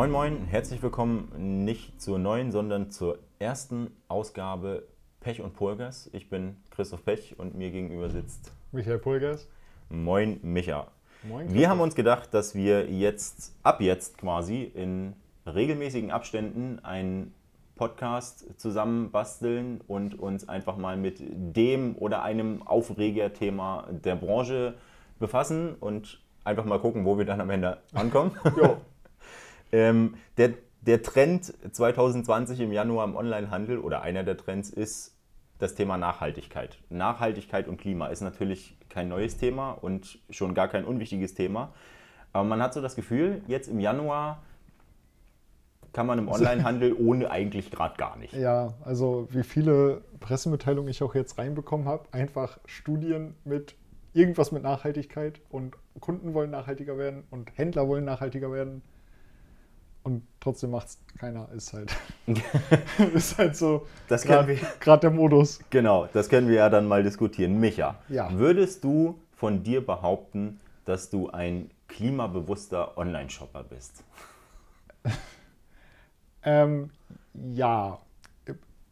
Moin Moin, herzlich willkommen nicht zur neuen, sondern zur ersten Ausgabe Pech und Pulgas. Ich bin Christoph Pech und mir gegenüber sitzt Michael Pulgas. Moin Micha. Moin, Wir Christoph. haben uns gedacht, dass wir jetzt, ab jetzt quasi, in regelmäßigen Abständen einen Podcast zusammen basteln und uns einfach mal mit dem oder einem Aufregerthema der Branche befassen und einfach mal gucken, wo wir dann am Ende ankommen. Jo. Ähm, der, der Trend 2020 im Januar im Onlinehandel oder einer der Trends ist das Thema Nachhaltigkeit. Nachhaltigkeit und Klima ist natürlich kein neues Thema und schon gar kein unwichtiges Thema. Aber man hat so das Gefühl, jetzt im Januar kann man im Onlinehandel ohne eigentlich gerade gar nicht. Ja, also wie viele Pressemitteilungen ich auch jetzt reinbekommen habe, einfach Studien mit irgendwas mit Nachhaltigkeit und Kunden wollen nachhaltiger werden und Händler wollen nachhaltiger werden und trotzdem macht es keiner. Ist halt, ist halt so Das gerade der Modus. Genau, das können wir ja dann mal diskutieren. Micha, Ja. würdest du von dir behaupten, dass du ein klimabewusster Online-Shopper bist? Ähm, ja,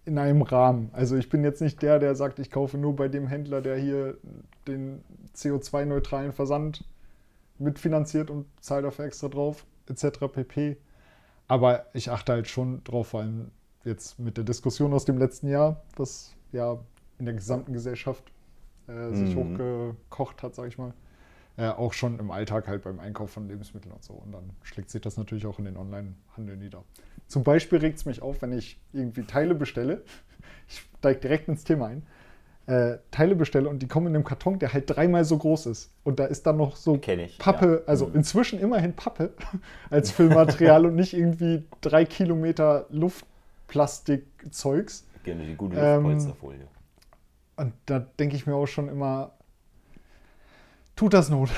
in einem Rahmen. Also ich bin jetzt nicht der, der sagt, ich kaufe nur bei dem Händler, der hier den CO2-neutralen Versand mitfinanziert und zahle dafür extra drauf, etc. pp. Aber ich achte halt schon drauf, vor allem jetzt mit der Diskussion aus dem letzten Jahr, was ja in der gesamten Gesellschaft äh, sich Mhm. hochgekocht hat, sag ich mal. Äh, auch schon im Alltag halt beim Einkauf von Lebensmitteln und so. Und dann schlägt sich das natürlich auch in den Online-Handel nieder. Zum Beispiel regt es mich auf, wenn ich irgendwie Teile bestelle. Ich steige direkt ins Thema ein. Äh, Teile bestelle und die kommen in einem Karton, der halt dreimal so groß ist. Und da ist dann noch so ich, Pappe, ja. also Mhm. inzwischen immerhin Pappe als Füllmaterial und nicht irgendwie drei Kilometer Luftplastikzeugs. Gerne die gute Ähm, Luftpolsterfolie. Und da denke ich mir auch schon immer, tut das Not?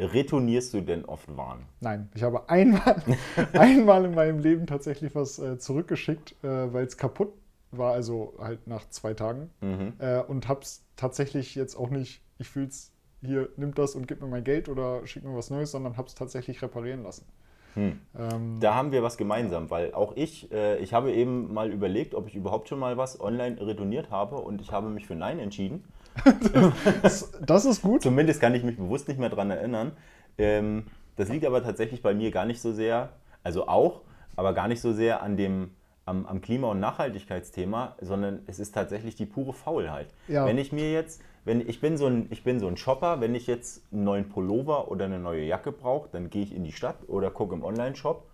Retournierst du denn oft Waren? Nein, ich habe einmal, einmal in meinem Leben tatsächlich was äh, zurückgeschickt, äh, weil es kaputt war, also halt nach zwei Tagen. Mhm. Äh, und habe es tatsächlich jetzt auch nicht, ich fühle es, hier, nimm das und gib mir mein Geld oder schick mir was Neues, sondern habe es tatsächlich reparieren lassen. Hm. Ähm, Da haben wir was gemeinsam, weil auch ich, äh, ich habe eben mal überlegt, ob ich überhaupt schon mal was online retourniert habe und ich habe mich für Nein entschieden. das, das ist gut. Zumindest kann ich mich bewusst nicht mehr daran erinnern. Ähm, das liegt aber tatsächlich bei mir gar nicht so sehr, also auch, aber gar nicht so sehr an dem, am, am Klima- und Nachhaltigkeitsthema, sondern es ist tatsächlich die pure Faulheit. Ja. Wenn ich mir jetzt, wenn ich bin so ein, ich bin so ein Shopper, wenn ich jetzt einen neuen Pullover oder eine neue Jacke brauche, dann gehe ich in die Stadt oder gucke im Online-Shop.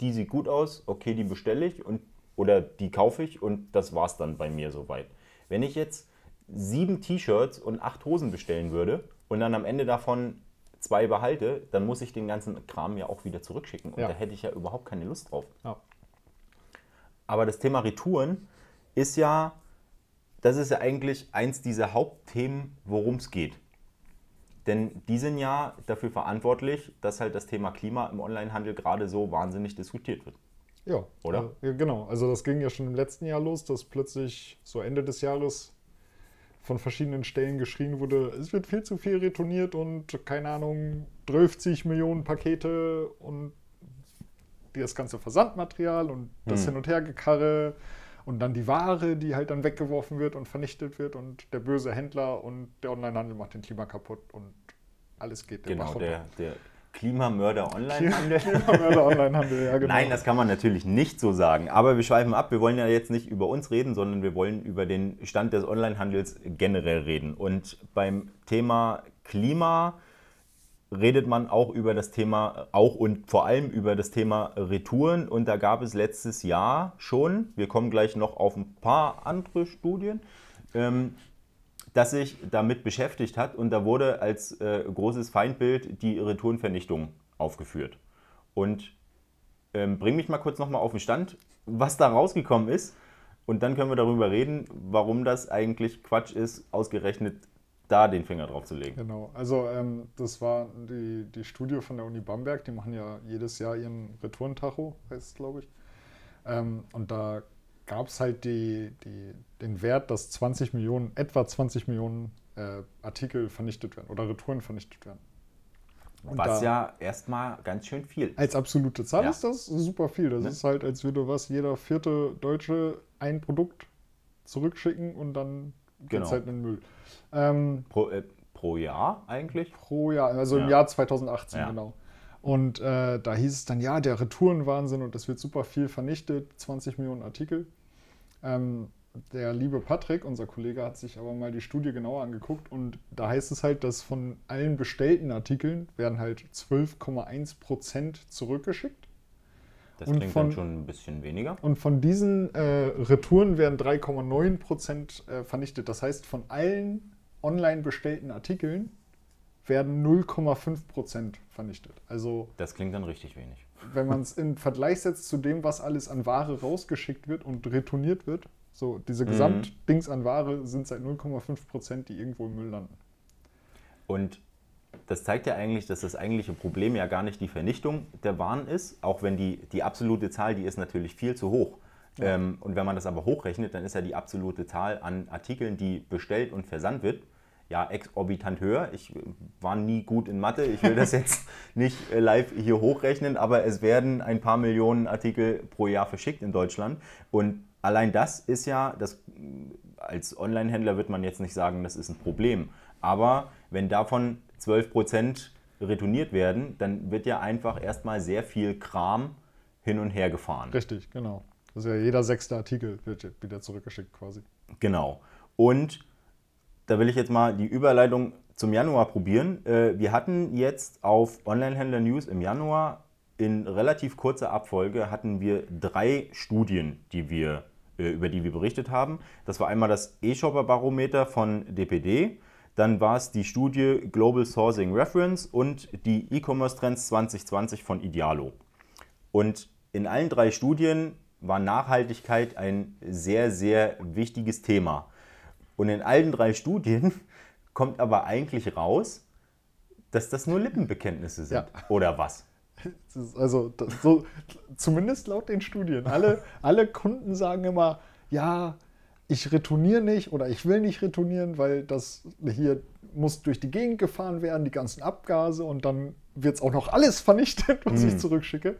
Die sieht gut aus, okay, die bestelle ich und oder die kaufe ich und das war's dann bei mir soweit. Wenn ich jetzt sieben T-Shirts und acht Hosen bestellen würde und dann am Ende davon zwei behalte, dann muss ich den ganzen Kram ja auch wieder zurückschicken. Und Ja. da hätte ich ja überhaupt keine Lust drauf. Ja. Aber das Thema Retouren ist ja, das ist ja eigentlich eins dieser Hauptthemen, worum es geht. Denn die sind ja dafür verantwortlich, dass halt das Thema Klima im Onlinehandel gerade so wahnsinnig diskutiert wird. Ja, Oder? Äh, ja, genau. Also das ging ja schon im letzten Jahr los, dass plötzlich so Ende des Jahres von verschiedenen Stellen geschrien wurde, es wird viel zu viel retourniert und keine Ahnung, 30 Millionen Pakete und das ganze Versandmaterial und das Hm. Hin- und Hergekarre und dann die Ware, die halt dann weggeworfen wird und vernichtet wird und der böse Händler und der Onlinehandel macht den Klima kaputt und alles geht den Genau, Bach der, der Klimamörder Onlinehandel. Klimamörder Onlinehandel, ja genau. Nein, das kann man natürlich nicht so sagen. Aber wir schweifen ab. Wir wollen ja jetzt nicht über uns reden, sondern wir wollen über den Stand des Onlinehandels generell reden. Und beim Thema Klima redet man auch über das Thema, auch und vor allem über das Thema Retouren. Und da gab es letztes Jahr schon, wir kommen gleich noch auf ein paar andere Studien, ähm, das sich damit beschäftigt hat. Und da wurde als äh, großes Feindbild die Retourenvernichtung aufgeführt. Und ähm, bring mich mal kurz nochmal auf den Stand, was da rausgekommen ist. Und dann können wir darüber reden, warum das eigentlich Quatsch ist, ausgerechnet da den Finger drauf zu legen. Genau, also ähm, das war die, die Studie von der Uni Bamberg, die machen ja jedes Jahr ihren Retourentacho, heißt es, glaube ich. Ähm, und da gab es halt die, die, den Wert, dass 20 Millionen, etwa 20 Millionen äh, Artikel vernichtet werden oder Retouren vernichtet werden. Und Was da- ja erstmal ganz schön viel. Als absolute Zahl Ja. ist das super viel. Das Ne? ist halt, als würde was jeder vierte Deutsche ein Produkt zurückschicken und dann Genau. halt in den Müll. Ähm, Pro, äh, pro Jahr eigentlich? pro Jahr, also im Ja. Jahr 2018 Ja. genau. Und äh, da hieß es dann, ja, der Retourenwahnsinn und das wird super viel vernichtet, 20 Millionen Artikel. Ähm, der liebe Patrick, unser Kollege, hat sich aber mal die Studie genauer angeguckt und da heißt es halt, dass von allen bestellten Artikeln werden halt 12,1 Prozent zurückgeschickt. Das Und klingt von- dann schon ein bisschen weniger. Und von diesen äh, Retouren werden 3,9 Prozent äh, vernichtet. Das heißt, von allen online bestellten Artikeln werden 0,5 Prozent vernichtet. Also Das klingt dann richtig wenig. wenn man es in Vergleich setzt zu dem, was alles an Ware rausgeschickt wird und retourniert wird, so diese Gesamtdings an Ware sind seit 0,5 Prozent, die irgendwo im Müll landen. Und das zeigt ja eigentlich, dass das eigentliche Problem ja gar nicht die Vernichtung der Waren ist, auch wenn die, die absolute Zahl, die ist natürlich viel zu hoch. Ähm, und wenn man das aber hochrechnet, dann ist ja die absolute Zahl an Artikeln, die bestellt und versandt wird, ja exorbitant höher. Ich äh, war nie gut in Mathe, ich will das jetzt nicht äh, live hier hochrechnen, aber es werden ein paar Millionen Artikel pro Jahr verschickt in Deutschland. Und allein das ist ja, das, als Online-Händler wird man jetzt nicht sagen, das ist ein Problem. Aber wenn davon 12% retourniert werden, dann wird ja einfach erstmal sehr viel Kram hin und her gefahren. Richtig, genau. Das ist ja jeder sechste Artikel wird wieder zurückgeschickt quasi. Genau. Und da will ich jetzt mal die Überleitung zum Januar probieren. Äh, Wir hatten jetzt auf Onlinehändler News im Januar in relativ kurzer Abfolge hatten wir drei Studien, die wir, äh, über die wir berichtet haben. Das war einmal das E-Shopper-Barometer von DPD, dann war es die Studie Global Sourcing Reference und die E-Commerce Trends 2020 von Idealo. Und in allen drei Studien war Nachhaltigkeit ein sehr, sehr wichtiges Thema. Und in allen drei Studien kommt aber eigentlich raus, dass das nur Lippenbekenntnisse sind. Ja. Oder was? Also so, zumindest laut den Studien. Alle, alle Kunden sagen immer, ja, ich retourniere nicht oder ich will nicht retournieren, weil das hier muss durch die Gegend gefahren werden, die ganzen Abgase und dann wird es auch noch alles vernichtet, was ich zurückschicke.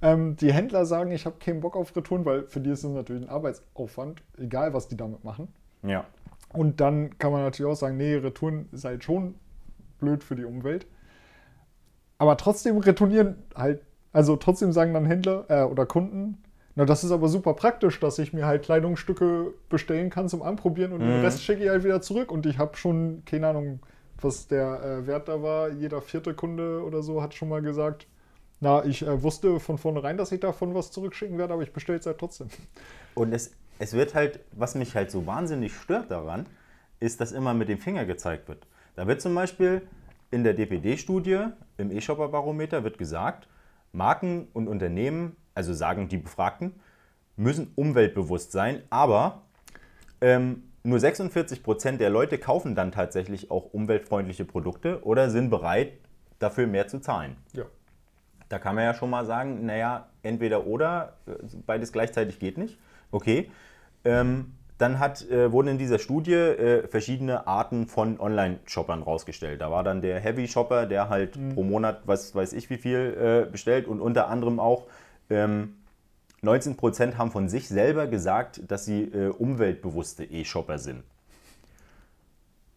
Ähm, die Händler sagen, ich habe keinen Bock auf Retouren, weil für die ist es natürlich ein Arbeitsaufwand, egal was die damit machen. Ja. Und dann kann man natürlich auch sagen, nee, Retouren ist halt schon blöd für die Umwelt. Aber trotzdem retournieren halt, also trotzdem sagen dann Händler äh, oder Kunden, na, das ist aber super praktisch, dass ich mir halt Kleidungsstücke bestellen kann zum Anprobieren und den Rest schicke ich halt wieder zurück. Und ich habe schon, keine Ahnung, was der äh, Wert da war, jeder vierte Kunde oder so hat schon mal gesagt, na, ich äh, wusste von vornherein, dass ich davon was zurückschicken werde, aber ich bestelle es halt trotzdem. Und es, es wird halt, was mich halt so wahnsinnig stört daran, ist, dass immer mit dem Finger gezeigt wird. Da wird zum Beispiel in der DPD-Studie, im E-Shopper-Barometer, wird gesagt, Marken und Unternehmen, also sagen die Befragten, müssen umweltbewusst sein, aber ähm, nur 46 Prozent der Leute kaufen dann tatsächlich auch umweltfreundliche Produkte oder sind bereit, dafür mehr zu zahlen. Ja. Da kann man ja schon mal sagen, naja, entweder oder, äh, beides gleichzeitig geht nicht. Okay. Ähm, dann hat, äh, wurden in dieser Studie äh, verschiedene Arten von Online-Shoppern rausgestellt. Da war dann der Heavy-Shopper, der halt pro Monat, was weiß ich wie viel, äh, bestellt und unter anderem auch ähm, 19% haben von sich selber gesagt, dass sie äh, umweltbewusste E-Shopper sind.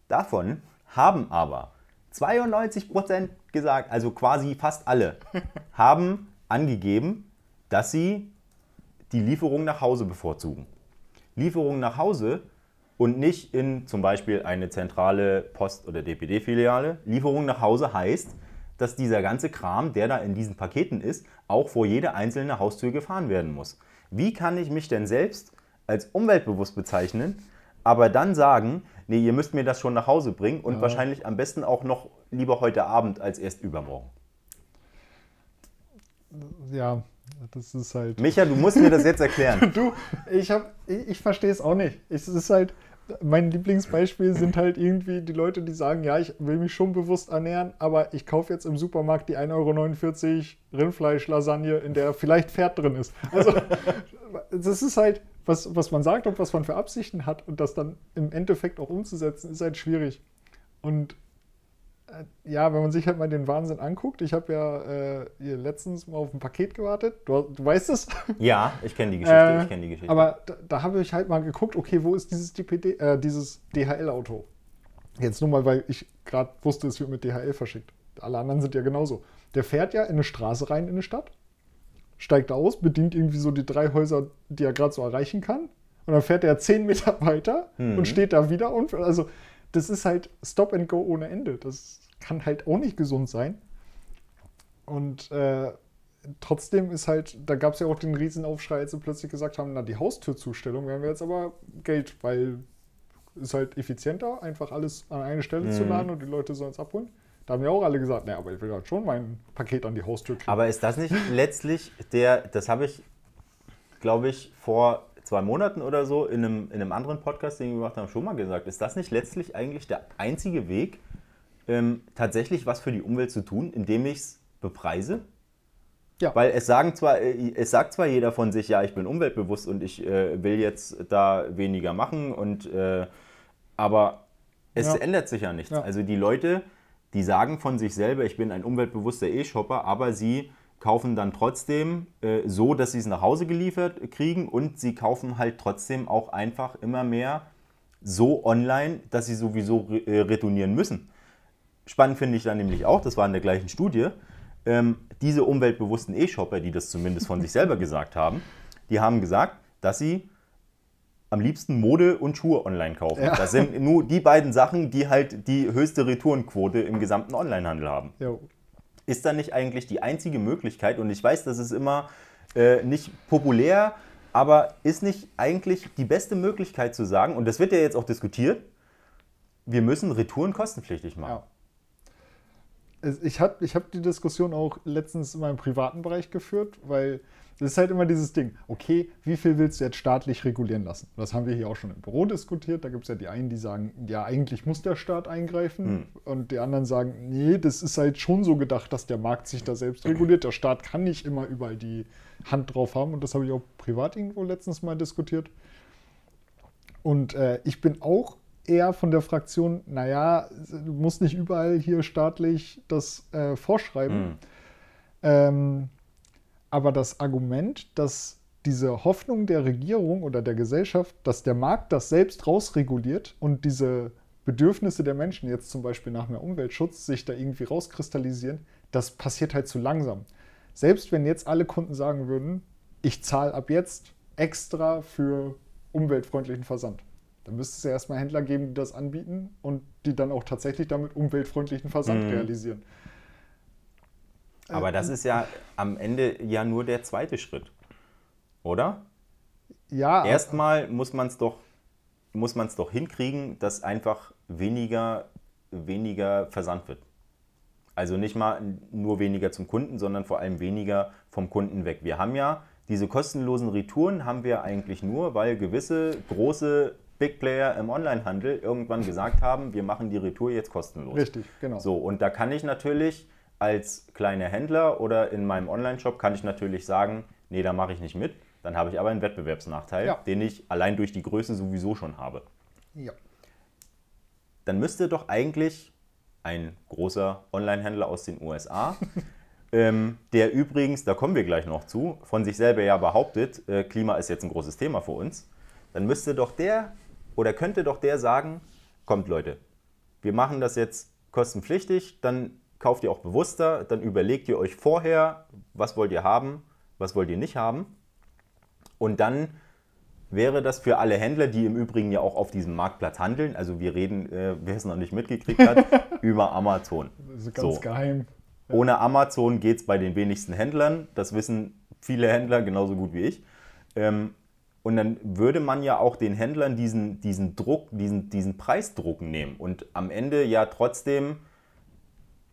Davon haben aber 92% gesagt, also quasi fast alle, haben angegeben, dass sie die Lieferung nach Hause bevorzugen. Lieferung nach Hause und nicht in zum Beispiel eine zentrale Post- oder DPD-Filiale. Lieferung nach Hause heißt, dass dieser ganze Kram, der da in diesen Paketen ist, auch vor jede einzelne Haustür gefahren werden muss. Wie kann ich mich denn selbst als umweltbewusst bezeichnen, aber dann sagen, nee, ihr müsst mir das schon nach Hause bringen und wahrscheinlich am besten auch noch lieber heute Abend als erst übermorgen. Ja, das ist halt. Micha, du musst mir das jetzt erklären. Du, ich hab, ich, ich verstehe es auch nicht. Es ist halt, mein Lieblingsbeispiel sind halt irgendwie die Leute, die sagen, ja, ich will mich schon bewusst ernähren, aber ich kaufe jetzt im Supermarkt die 1,49 Euro Rindfleisch-Lasagne, in der vielleicht Pferd drin ist. Also, das ist halt, was, was man sagt und was man für Absichten hat und das dann im Endeffekt auch umzusetzen, ist halt schwierig. Und ja, wenn man sich halt mal den Wahnsinn anguckt. Ich habe ja äh, letztens mal auf ein Paket gewartet. Du, du weißt es? Ja, ich kenne die Geschichte. Äh, ich kenne die Geschichte. Aber da, da habe ich halt mal geguckt, okay, wo ist dieses, DPD, äh, dieses DHL-Auto? Jetzt nur mal, weil ich gerade wusste, es wird mit DHL verschickt. Alle anderen sind ja genauso. Der fährt ja in eine Straße rein in eine Stadt, steigt aus, bedient irgendwie so die drei Häuser, die er gerade so erreichen kann. Und dann fährt er zehn Meter weiter Mhm. und steht da wieder. Und also, das ist halt Stop and Go ohne Ende. Das kann halt auch nicht gesund sein. Und äh, trotzdem ist halt, da gab es ja auch den Riesenaufschrei, als sie plötzlich gesagt haben, na, die Haustürzustellung werden wir jetzt aber Geld, weil ist halt effizienter, einfach alles an eine Stelle zu Mhm. laden und die Leute sollen es abholen. Da haben ja auch alle gesagt, naja, aber ich will halt schon mein Paket an die Haustür kriegen. Aber ist das nicht letztlich der, das habe ich, glaube ich, vor zwei Monaten oder so in einem, in einem anderen Podcast, den wir gemacht haben, schon mal gesagt, ist das nicht letztlich eigentlich der einzige Weg, ähm, tatsächlich was für die Umwelt zu tun, indem ich es bepreise? Ja. Weil es sagen zwar, äh, es sagt zwar jeder von sich, ja, ich bin umweltbewusst und ich äh, will jetzt da weniger machen und äh, aber es Ja. ändert sich ja nichts. Ja. Also die Leute, die sagen von sich selber, ich bin ein umweltbewusster E-Shopper, aber sie kaufen dann trotzdem äh, so, dass sie es nach Hause geliefert kriegen und sie kaufen halt trotzdem auch einfach immer mehr so online, dass sie sowieso re äh, retournieren müssen. Spannend finde ich dann nämlich auch, das war in der gleichen Studie, ähm, diese umweltbewussten E-Shopper, die das zumindest von sich selber gesagt haben, die haben gesagt, dass sie am liebsten Mode und Schuhe online kaufen. Ja. Das sind nur die beiden Sachen, die halt die höchste Retourenquote im gesamten Onlinehandel haben. Jo. Ist dann nicht eigentlich die einzige Möglichkeit, und ich weiß, das ist immer äh, nicht populär, aber ist nicht eigentlich die beste Möglichkeit zu sagen, und das wird ja jetzt auch diskutiert, wir müssen Retouren kostenpflichtig machen. Ja. Ich habe ich hab die Diskussion auch letztens in meinem privaten Bereich geführt, weil das ist halt immer dieses Ding, okay, wie viel willst du jetzt staatlich regulieren lassen? Das haben wir hier auch schon im Büro diskutiert. Da gibt es ja die einen, die sagen, ja, eigentlich muss der Staat eingreifen. Und die anderen sagen, nee, das ist halt schon so gedacht, dass der Markt sich da selbst reguliert. Der Staat kann nicht immer überall die Hand drauf haben. Und das habe ich auch privat irgendwo letztens mal diskutiert. Und äh, ich bin auch eher von der Fraktion, naja, du musst nicht überall hier staatlich das äh, vorschreiben. Mhm. Ähm, aber das Argument, dass diese Hoffnung der Regierung oder der Gesellschaft, dass der Markt das selbst rausreguliert und diese Bedürfnisse der Menschen, jetzt zum Beispiel nach mehr Umweltschutz, sich da irgendwie rauskristallisieren, das passiert halt zu langsam. Selbst wenn jetzt alle Kunden sagen würden, ich zahle ab jetzt extra für umweltfreundlichen Versand, dann müsste es ja erstmal Händler geben, die das anbieten und die dann auch tatsächlich damit umweltfreundlichen Versand Mhm. realisieren. Aber das ist ja am Ende ja nur der zweite Schritt, oder? Ja, Erstmal muss man es doch, muss doch hinkriegen, dass einfach weniger, weniger versandt wird. Also nicht mal nur weniger zum Kunden, sondern vor allem weniger vom Kunden weg. Wir haben ja diese kostenlosen Retouren haben wir eigentlich nur, weil gewisse große Big Player im Onlinehandel irgendwann gesagt haben, wir machen die Retour jetzt kostenlos. richtig, genau. So, und da kann ich natürlich als kleiner Händler oder in meinem Online-Shop kann ich natürlich sagen, nee, da mache ich nicht mit. Dann habe ich aber einen Wettbewerbsnachteil, Ja. den ich allein durch die Größe sowieso schon habe. Ja. Dann müsste doch eigentlich ein großer Online-Händler aus den USA, ähm, der übrigens, da kommen wir gleich noch zu, von sich selber ja behauptet, äh, Klima ist jetzt ein großes Thema für uns, dann müsste doch der oder könnte doch der sagen, kommt Leute, wir machen das jetzt kostenpflichtig, dann kauft ihr auch bewusster, dann überlegt ihr euch vorher, was wollt ihr haben, was wollt ihr nicht haben. Und dann wäre das für alle Händler, die im Übrigen ja auch auf diesem Marktplatz handeln, also wir reden, äh, wer es noch nicht mitgekriegt hat, über Amazon. Das ist ganz So. geheim. Ohne Amazon geht es bei den wenigsten Händlern. Das wissen viele Händler genauso gut wie ich. Ähm, und dann würde man ja auch den Händlern diesen, diesen Druck, diesen, diesen Preisdruck nehmen. Und am Ende ja trotzdem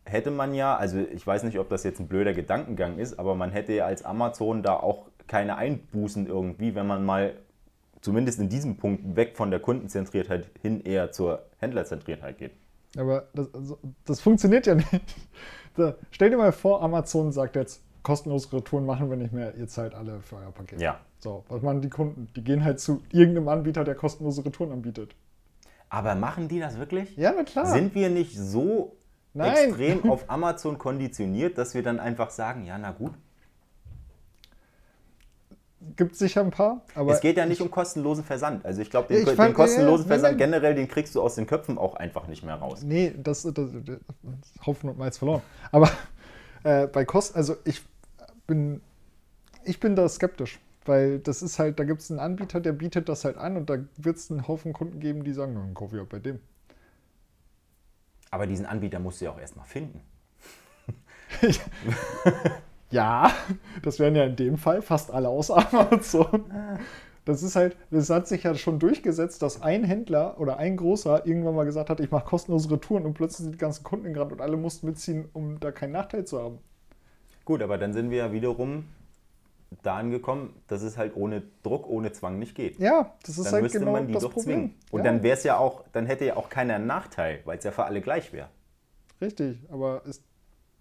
hätte man ja, also ich weiß nicht, ob das jetzt ein blöder Gedankengang ist, aber man hätte ja als Amazon da auch keine Einbußen irgendwie, wenn man mal zumindest in diesem Punkt weg von der Kundenzentriertheit hin eher zur Händlerzentriertheit geht. Aber das, also, das funktioniert ja nicht. Da, stell dir mal vor, Amazon sagt jetzt, kostenlose Retouren machen wir nicht mehr, ihr zahlt alle für euer Paket. Ja. So, was machen die Kunden? Die gehen halt zu irgendeinem Anbieter, der kostenlose Retouren anbietet. Aber machen die das wirklich? Ja, na klar. Sind wir nicht so Nein. extrem auf Amazon konditioniert, dass wir dann einfach sagen, ja, na gut. Gibt sicher ein paar, aber es geht ja nicht um kostenlosen Versand. Also ich glaube, den, Ich den fand- kostenlosen ja, ja, Versand nein, generell, den kriegst du aus den Köpfen auch einfach nicht mehr raus. Nee, das, das, das Haufen und Malz verloren. Aber äh, bei Kosten, also ich bin, ich bin da skeptisch, weil das ist halt, da gibt es einen Anbieter, der bietet das halt an und da wird es einen Haufen Kunden geben, die sagen, dann kaufe ich auch bei dem. Aber diesen Anbieter musst du ja auch erstmal finden. Ja, das wären ja in dem Fall fast alle aus Amazon. Das ist halt, das hat sich ja schon durchgesetzt, dass ein Händler oder ein großer irgendwann mal gesagt hat, ich mache kostenlose Retouren und plötzlich sind die ganzen Kunden Grad und alle mussten mitziehen, um da keinen Nachteil zu haben. Gut, aber dann sind wir ja wiederum da angekommen, dass es halt ohne Druck, ohne Zwang nicht geht. Ja, das ist Dann halt müsste genau man die das doch Problem. zwingen. Und ja, dann wäre es ja auch, dann hätte ja auch keiner einen Nachteil, weil es ja für alle gleich wäre. Richtig, aber ist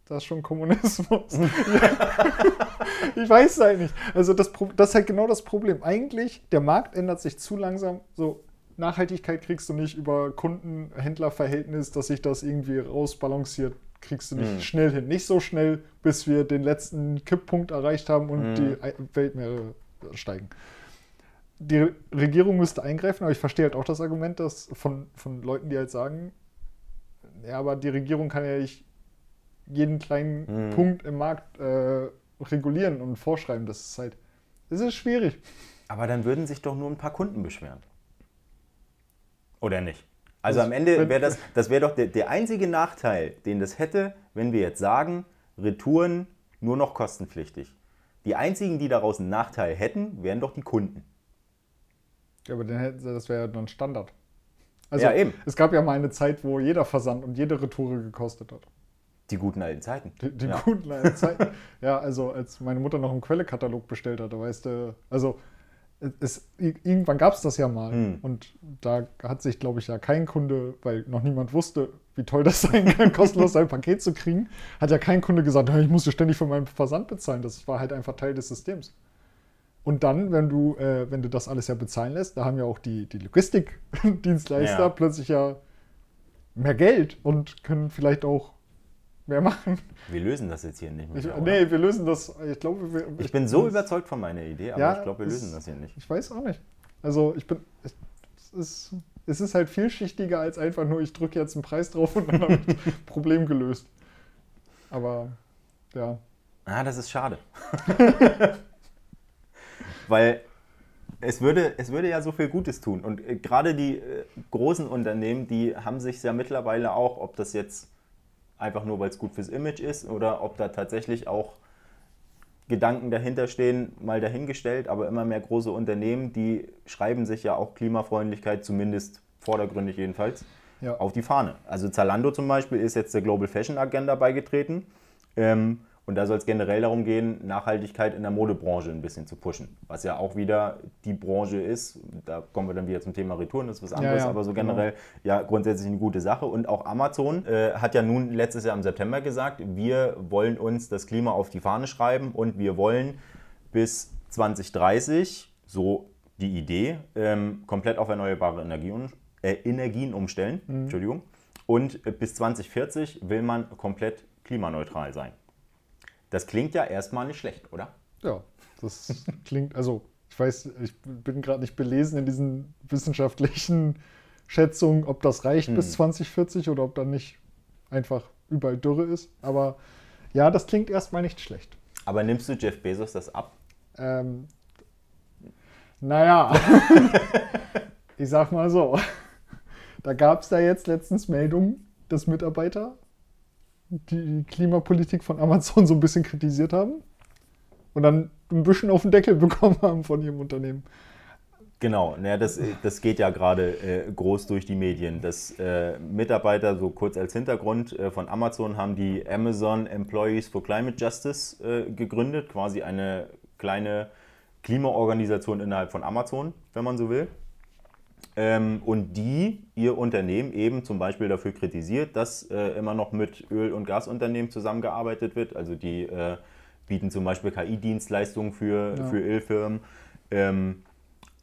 das schon Kommunismus? ich weiß es halt nicht. Also das, das ist halt genau das Problem. Eigentlich, der Markt ändert sich zu langsam. So, Nachhaltigkeit kriegst du nicht über Kunden-Händler-Verhältnis, dass sich das irgendwie rausbalanciert, kriegst du nicht Hm. schnell hin. Nicht so schnell, bis wir den letzten Kipppunkt erreicht haben und Hm. die Weltmeere steigen. Die Regierung müsste eingreifen, aber ich verstehe halt auch das Argument dass von, von Leuten, die halt sagen, ja, aber die Regierung kann ja nicht jeden kleinen Hm. Punkt im Markt äh, regulieren und vorschreiben. Das ist halt, das ist schwierig. Aber dann würden sich doch nur ein paar Kunden beschweren. Oder nicht? Also am Ende wäre das, das wäre doch der, der einzige Nachteil, den das hätte, wenn wir jetzt sagen, Retouren nur noch kostenpflichtig. Die einzigen, die daraus einen Nachteil hätten, wären doch die Kunden. Ja, aber dann hätten sie- das wäre ja dann Standard. Also, Ja, eben. Es gab ja mal eine Zeit, wo jeder Versand und jede Retoure gekostet hat. Die guten alten Zeiten. Die, die ja. guten alten Zeiten. ja, also als meine Mutter noch einen Quellekatalog bestellt hatte, weißt du, also es, irgendwann gab es das ja mal. Hm. Und da hat sich, glaube ich, ja kein Kunde, weil noch niemand wusste, wie toll das sein kann, kostenlos sein Paket zu kriegen, hat ja kein Kunde gesagt, "Ja, ich musste ständig für meinen Versand bezahlen. Das war halt einfach Teil des Systems. Und dann, wenn du, äh, wenn du das alles ja bezahlen lässt, da haben ja auch die, die Logistikdienstleister Ja. plötzlich ja mehr Geld und können vielleicht auch mehr machen. Wir lösen das jetzt hier nicht mehr. Ich, oder? nee, wir lösen das. Ich glaube, wir, ich bin so überzeugt von meiner Idee, aber Ja, ich glaube, wir lösen das hier nicht. Ich weiß auch nicht. Also ich bin. Ich, es, ist, es ist halt vielschichtiger als einfach nur, ich drücke jetzt einen Preis drauf und dann habe ich das Problem gelöst. Aber ja. Ah, das ist schade. Weil es würde, es würde ja so viel Gutes tun. Und äh, gerade die äh, großen Unternehmen, die haben sich ja mittlerweile auch, ob das jetzt einfach nur, weil es gut fürs Image ist oder ob da tatsächlich auch Gedanken dahinter stehen, mal dahingestellt. Aber immer mehr große Unternehmen, die schreiben sich ja auch Klimafreundlichkeit, zumindest vordergründig jedenfalls, Ja. auf die Fahne. Also Zalando zum Beispiel ist jetzt der Global Fashion Agenda beigetreten. Ähm, und da soll es generell darum gehen, Nachhaltigkeit in der Modebranche ein bisschen zu pushen. Was ja auch wieder die Branche ist, da kommen wir dann wieder zum Thema Retouren, das ist was anderes, ja, aber so genau. generell ja grundsätzlich eine gute Sache. Und auch Amazon äh, hat ja nun letztes Jahr im September gesagt, wir wollen uns das Klima auf die Fahne schreiben und wir wollen bis 2030, so die Idee, ähm, komplett auf erneuerbare Energien, äh, Energien umstellen. Entschuldigung. Und äh, bis 2040 will man komplett klimaneutral sein. Das klingt ja erstmal nicht schlecht, oder? Ja, das klingt, also ich weiß, ich bin gerade nicht belesen in diesen wissenschaftlichen Schätzungen, ob das reicht bis 2040 oder ob dann nicht einfach überall Dürre ist. Aber ja, das klingt erstmal nicht schlecht. Aber nimmst du Jeff Bezos das ab? Ähm, naja, ich sag mal so, da gab es da jetzt letztens Meldungen, dass Mitarbeiter die Klimapolitik von Amazon so ein bisschen kritisiert haben und dann ein bisschen auf den Deckel bekommen haben von ihrem Unternehmen. Genau, naja, das, das geht ja gerade äh, groß durch die Medien. Dass äh, Mitarbeiter, so kurz als Hintergrund, äh, von Amazon haben die Amazon Employees for Climate Justice äh, gegründet, quasi eine kleine Klimaorganisation innerhalb von Amazon, wenn man so will. Ähm, und die ihr Unternehmen eben zum Beispiel dafür kritisiert, dass äh, immer noch mit Öl- und Gasunternehmen zusammengearbeitet wird. Also die äh, bieten zum Beispiel KI-Dienstleistungen für, Ja. für Ölfirmen. Ähm,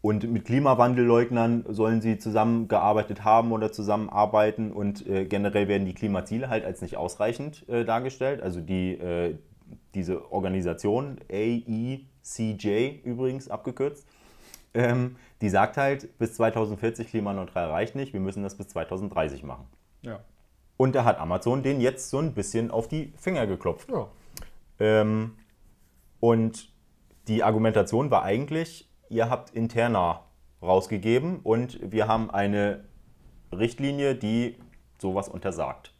und mit Klimawandelleugnern sollen sie zusammengearbeitet haben oder zusammenarbeiten und äh, generell werden die Klimaziele halt als nicht ausreichend äh, dargestellt. Also die, äh, diese Organisation, AECJ übrigens abgekürzt, ähm, die sagt halt, bis 2040 klimaneutral reicht nicht, wir müssen das bis 2030 machen. Ja. Und da hat Amazon den jetzt so ein bisschen auf die Finger geklopft. Ja. Ähm, und die Argumentation war eigentlich, ihr habt interner rausgegeben und wir haben eine Richtlinie, die sowas untersagt.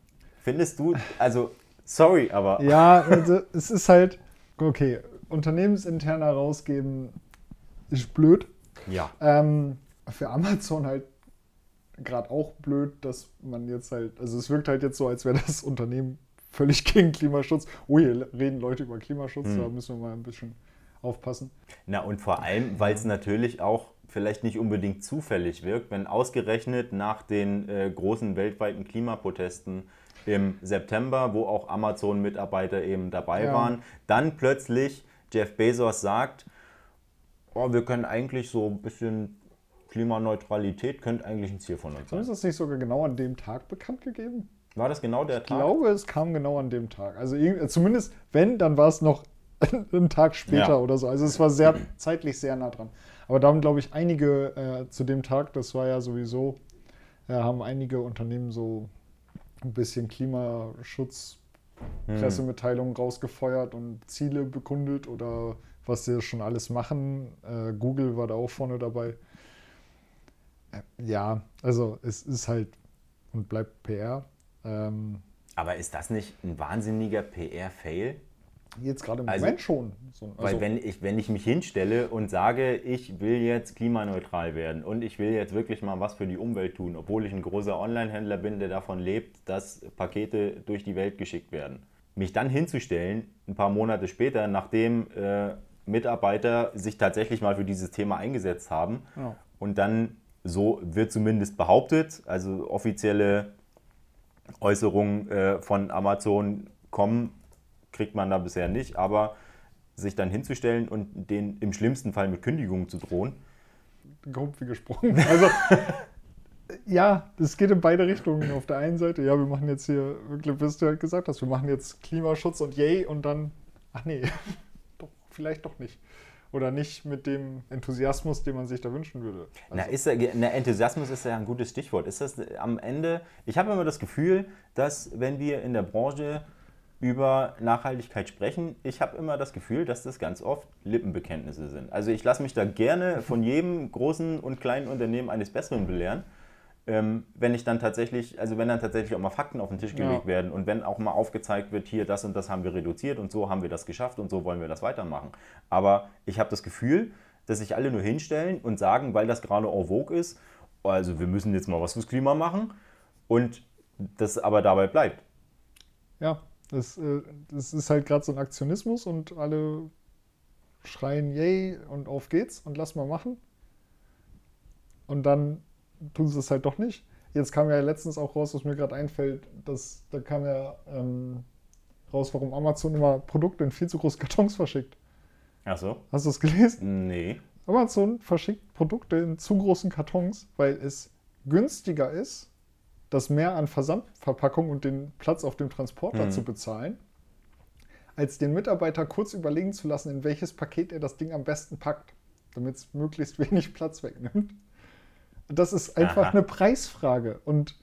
Findest du, also, sorry, aber. Ja, also es ist halt, okay, unternehmensinterner rausgeben ist blöd. Ja. Ähm, für Amazon halt gerade auch blöd, dass man jetzt halt, also es wirkt halt jetzt so, als wäre das Unternehmen völlig gegen Klimaschutz. Oh, hier reden Leute über Klimaschutz, Hm. da müssen wir mal ein bisschen aufpassen. Na und vor allem, weil es natürlich auch vielleicht nicht unbedingt zufällig wirkt, wenn ausgerechnet nach den äh, großen weltweiten Klimaprotesten im September, wo auch Amazon-Mitarbeiter eben dabei Ja. waren, dann plötzlich Jeff Bezos sagt, oh, wir können eigentlich so ein bisschen Klimaneutralität könnte eigentlich ein Ziel von uns Ist sein. das nicht sogar genau an dem Tag bekannt gegeben? War das genau der Ich Tag? glaube, es kam genau an dem Tag. Also irgend- zumindest, wenn, dann war es noch einen Tag später Ja. oder so. Also es war sehr zeitlich sehr nah dran. Aber da haben, glaube ich, einige äh, zu dem Tag, das war ja sowieso, äh, haben einige Unternehmen so ein bisschen Klimaschutz Hm. Pressemitteilungen rausgefeuert und Ziele bekundet oder was sie schon alles machen. Äh, Google war da auch vorne dabei. Äh, ja, also es ist halt und bleibt PR. Ähm, Aber ist das nicht ein wahnsinniger PR-Fail? jetzt gerade im Also- Moment schon. So, Weil also, wenn ich, wenn ich mich hinstelle und sage, ich will jetzt klimaneutral werden und ich will jetzt wirklich mal was für die Umwelt tun, obwohl ich ein großer Online-Händler bin, der davon lebt, dass Pakete durch die Welt geschickt werden. Mich dann hinzustellen, ein paar Monate später, nachdem äh, Mitarbeiter sich tatsächlich mal für dieses Thema eingesetzt haben Ja. und dann, so wird zumindest behauptet, also offizielle Äußerungen äh, von Amazon kommen, kriegt man da bisher nicht, aber sich dann hinzustellen und den im schlimmsten Fall mit Kündigung zu drohen. grob wie gesprochen. Also, ja, das geht in beide Richtungen. Auf der einen Seite, ja, wir machen jetzt hier, wirklich, was du halt gesagt hast, wir machen jetzt Klimaschutz und yay und dann, ach nee, vielleicht doch nicht. Oder nicht mit dem Enthusiasmus, den man sich da wünschen würde. Na, Also, ist ja, na, Enthusiasmus ist ja ein gutes Stichwort. Ist das am Ende, ich habe immer das Gefühl, dass wenn wir in der Branche über Nachhaltigkeit sprechen, ich habe immer das Gefühl, dass das ganz oft Lippenbekenntnisse sind. Also ich lasse mich da gerne von jedem großen und kleinen Unternehmen eines Besseren belehren. Ähm, wenn ich dann tatsächlich, also wenn dann tatsächlich auch mal Fakten auf den Tisch Ja. gelegt werden und wenn auch mal aufgezeigt wird, hier das und das haben wir reduziert und so haben wir das geschafft und so wollen wir das weitermachen. Aber ich habe das Gefühl, dass sich alle nur hinstellen und sagen, weil das gerade en vogue ist, also wir müssen jetzt mal was fürs Klima machen und das aber dabei bleibt. ja, das, äh, das ist halt gerade so ein Aktionismus und alle schreien yay und auf geht's und lass mal machen. Und dann tun sie es halt doch nicht. Jetzt kam ja letztens auch raus, was mir gerade einfällt, dass da kam ja ähm, raus, warum Amazon immer Produkte in viel zu großen Kartons verschickt. Ach so? Hast du es gelesen? Nee. Amazon verschickt Produkte in zu großen Kartons, weil es günstiger ist, das mehr an Versandverpackung und den Platz auf dem Transporter Mhm. zu bezahlen, als den Mitarbeiter kurz überlegen zu lassen, in welches Paket er das Ding am besten packt, damit es möglichst wenig Platz wegnimmt. Das ist einfach Aha. eine Preisfrage. Und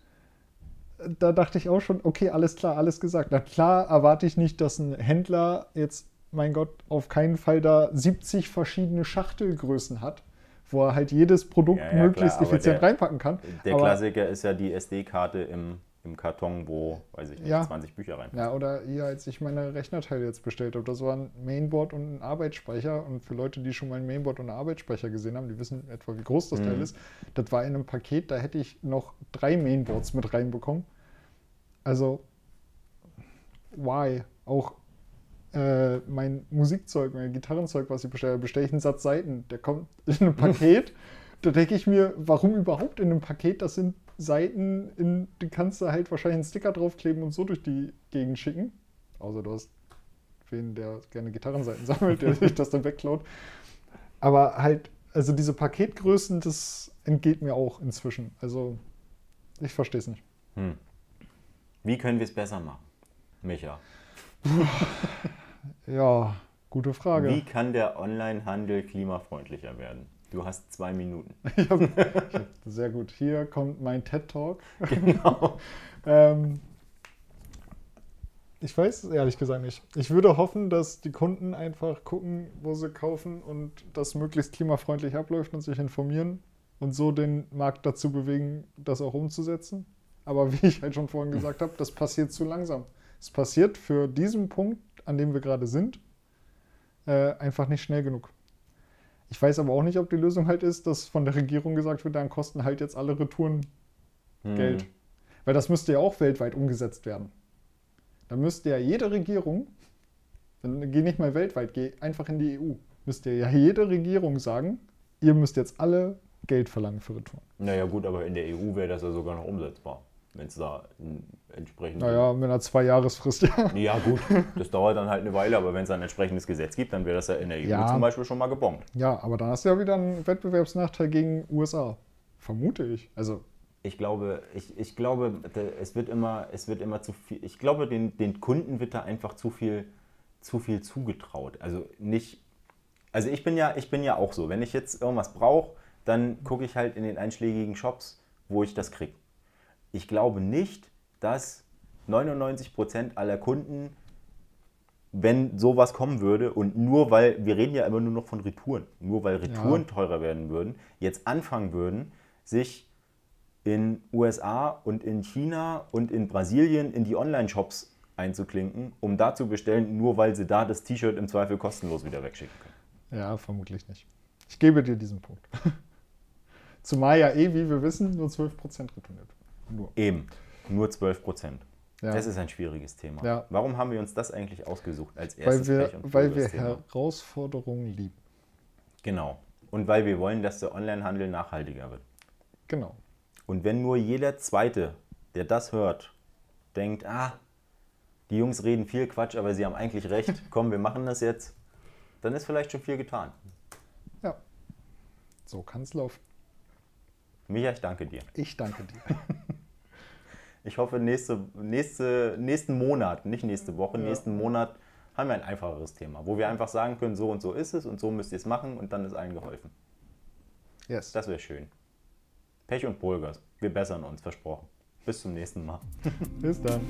da dachte ich auch schon, okay, alles klar, alles gesagt. Na klar erwarte ich nicht, dass ein Händler jetzt, mein Gott, auf keinen Fall da 70 verschiedene Schachtelgrößen hat, wo er halt jedes Produkt Ja, ja, möglichst klar, effizient der- reinpacken kann. Der Aber- Klassiker ist ja die SD-Karte im, im Karton, wo, weiß ich nicht, Ja. 20 Bücher rein. Ja, oder hier, als ich meine Rechnerteile jetzt bestellt habe, das war ein Mainboard und ein Arbeitsspeicher. Und für Leute, die schon mal ein Mainboard und einen Arbeitsspeicher gesehen haben, die wissen etwa, wie groß das Mhm. Teil ist. Das war in einem Paket, da hätte ich noch drei Mainboards mit reinbekommen. Also, why? Auch äh, mein Musikzeug, mein Gitarrenzeug, was ich bestelle, bestelle ich einen Satz Seiten. Der kommt in einem Paket. da denke ich mir, warum überhaupt in einem Paket? Das sind Seiten, in, die kannst du halt wahrscheinlich einen Sticker draufkleben und so durch die Gegend schicken. Außer du hast wen, der gerne Gitarrenseiten sammelt, der sich das dann wegklaut. Aber halt, also diese Paketgrößen, das entgeht mir auch inzwischen. Also ich verstehe es nicht. Hm. Wie können wir es besser machen, Micha? Ja, gute Frage. Wie kann der Onlinehandel klimafreundlicher werden? Du hast zwei Minuten. Sehr gut. Hier kommt mein TED Talk. Genau. ähm, ich weiß es ehrlich gesagt nicht. Ich würde hoffen, dass die Kunden einfach gucken, wo sie kaufen und das möglichst klimafreundlich abläuft und sich informieren und so den Markt dazu bewegen, das auch umzusetzen. Aber wie ich halt schon vorhin gesagt habe, das passiert zu langsam. Es passiert für diesen Punkt, an dem wir gerade sind, äh, einfach nicht schnell genug. Ich weiß aber auch nicht, ob die Lösung halt ist, dass von der Regierung gesagt wird, dann kosten halt jetzt alle Retouren Hm. Geld. Weil das müsste ja auch weltweit umgesetzt werden. Da müsste ja jede Regierung, dann geh nicht mal weltweit, geh einfach in die EU, müsste ja jede Regierung sagen, ihr müsst jetzt alle Geld verlangen für Retouren. Naja gut, aber in der EU wäre das ja sogar noch umsetzbar, wenn es da ein entsprechendes... Naja, mit einer Zwei-Jahresfrist, ja. Ja gut, das dauert dann halt eine Weile, aber wenn es ein entsprechendes Gesetz gibt, dann wäre das ja in der EU Ja. zum Beispiel schon mal gebombt. Ja, aber dann hast du ja wieder einen Wettbewerbsnachteil gegen USA. Vermute ich. Also, Ich glaube, ich, ich glaube, es wird immer, es wird immer zu viel. Ich glaube, den, den Kunden wird da einfach zu viel, zu viel zugetraut. Also nicht. Also ich bin ja, ich bin ja auch so. Wenn ich jetzt irgendwas brauche, dann gucke ich halt in den einschlägigen Shops, wo ich das kriege. Ich glaube nicht, dass 99% aller Kunden, wenn sowas kommen würde und nur weil, wir reden ja immer nur noch von Retouren, nur weil Retouren Ja. teurer werden würden, jetzt anfangen würden, sich in USA und in China und in Brasilien in die Online-Shops einzuklinken, um da zu bestellen, nur weil sie da das T-Shirt im Zweifel kostenlos wieder wegschicken können. ja, vermutlich nicht. Ich gebe dir diesen Punkt. Zumal ja eh, wie wir wissen, nur 12% retourniert. Nur. Eben, nur 12 Prozent. Ja. Das ist ein schwieriges Thema. Ja. Warum haben wir uns das eigentlich ausgesucht als weil erstes wir, Pech- und weil wir? Herausforderungen lieben. Genau. Und weil wir wollen, dass der Onlinehandel nachhaltiger wird. Genau. Und wenn nur jeder Zweite, der das hört, denkt, ah, die Jungs reden viel Quatsch, aber sie haben eigentlich recht, komm, wir machen das jetzt, dann ist vielleicht schon viel getan. Ja. So kann es laufen. Micha, ich danke dir. Ich danke dir. Ich hoffe, nächste, nächste, nächsten Monat, nicht nächste Woche, Ja. nächsten Monat haben wir ein einfacheres Thema, wo wir einfach sagen können, so und so ist es und so müsst ihr es machen und dann ist allen geholfen. Yes. Das wäre schön. Pech und Pulgas. Wir bessern uns, versprochen. Bis zum nächsten Mal. Bis dann.